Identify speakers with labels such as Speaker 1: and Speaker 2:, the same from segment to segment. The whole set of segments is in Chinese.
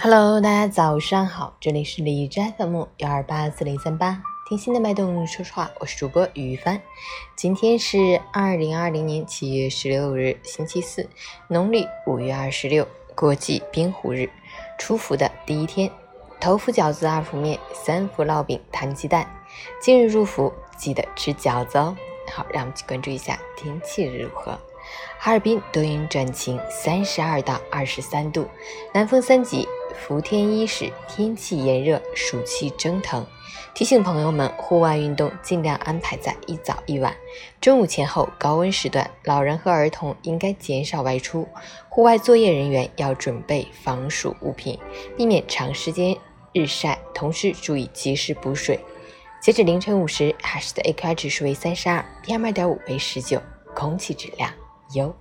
Speaker 1: Hello，大家早上好，这里是李斋 FM 幺二八四零三八，听心的脉动，说实话，我是主播于帆。今天是二零二零年七月十六日，星期四，农历五月二十六，国际冰壶日，出伏的第一天。头伏饺子，二伏面，三伏烙饼、摊鸡蛋。今日入伏，记得吃饺子哦。好，让我们去关注一下天气如何。哈尔滨多云转晴，三十二到二十三度，南风三级。伏天伊始，天气炎热，暑气蒸腾。提醒朋友们，户外运动尽量安排在一早一晚。中午前后高温时段，老人和儿童应该减少外出。户外作业人员要准备防暑物品，避免长时间日晒，同时注意及时补水。截止凌晨五时，海市的 AQI 指数为三十二，PM 二点五为十九，空气质量优。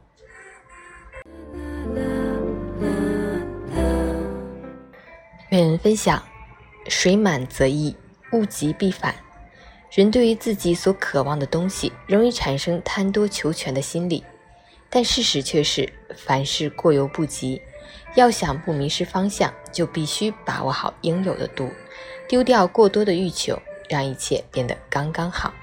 Speaker 1: 愿人分享：水满则溢，物极必反。人对于自己所渴望的东西，容易产生贪多求全的心理，但事实却是，凡事过犹不及。要想不迷失方向，就必须把握好应有的度，丢掉过多的欲求，让一切变得刚刚好，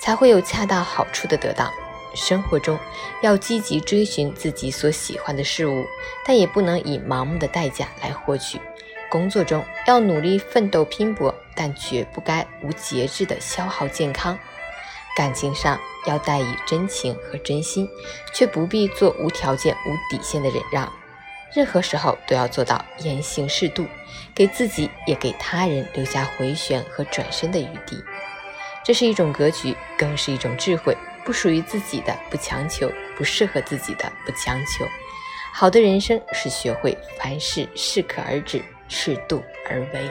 Speaker 1: 才会有恰到好处的得到。生活中要积极追寻自己所喜欢的事物，但也不能以盲目的代价来获取。工作中要努力奋斗拼搏，但绝不该无节制的消耗健康。感情上要带以真情和真心，却不必做无条件、无底线的忍让。任何时候都要做到言行适度，给自己也给他人留下回旋和转身的余地。这是一种格局，更是一种智慧。不属于自己的不强求，不适合自己的不强求。好的人生是学会凡事适可而止。适度而为。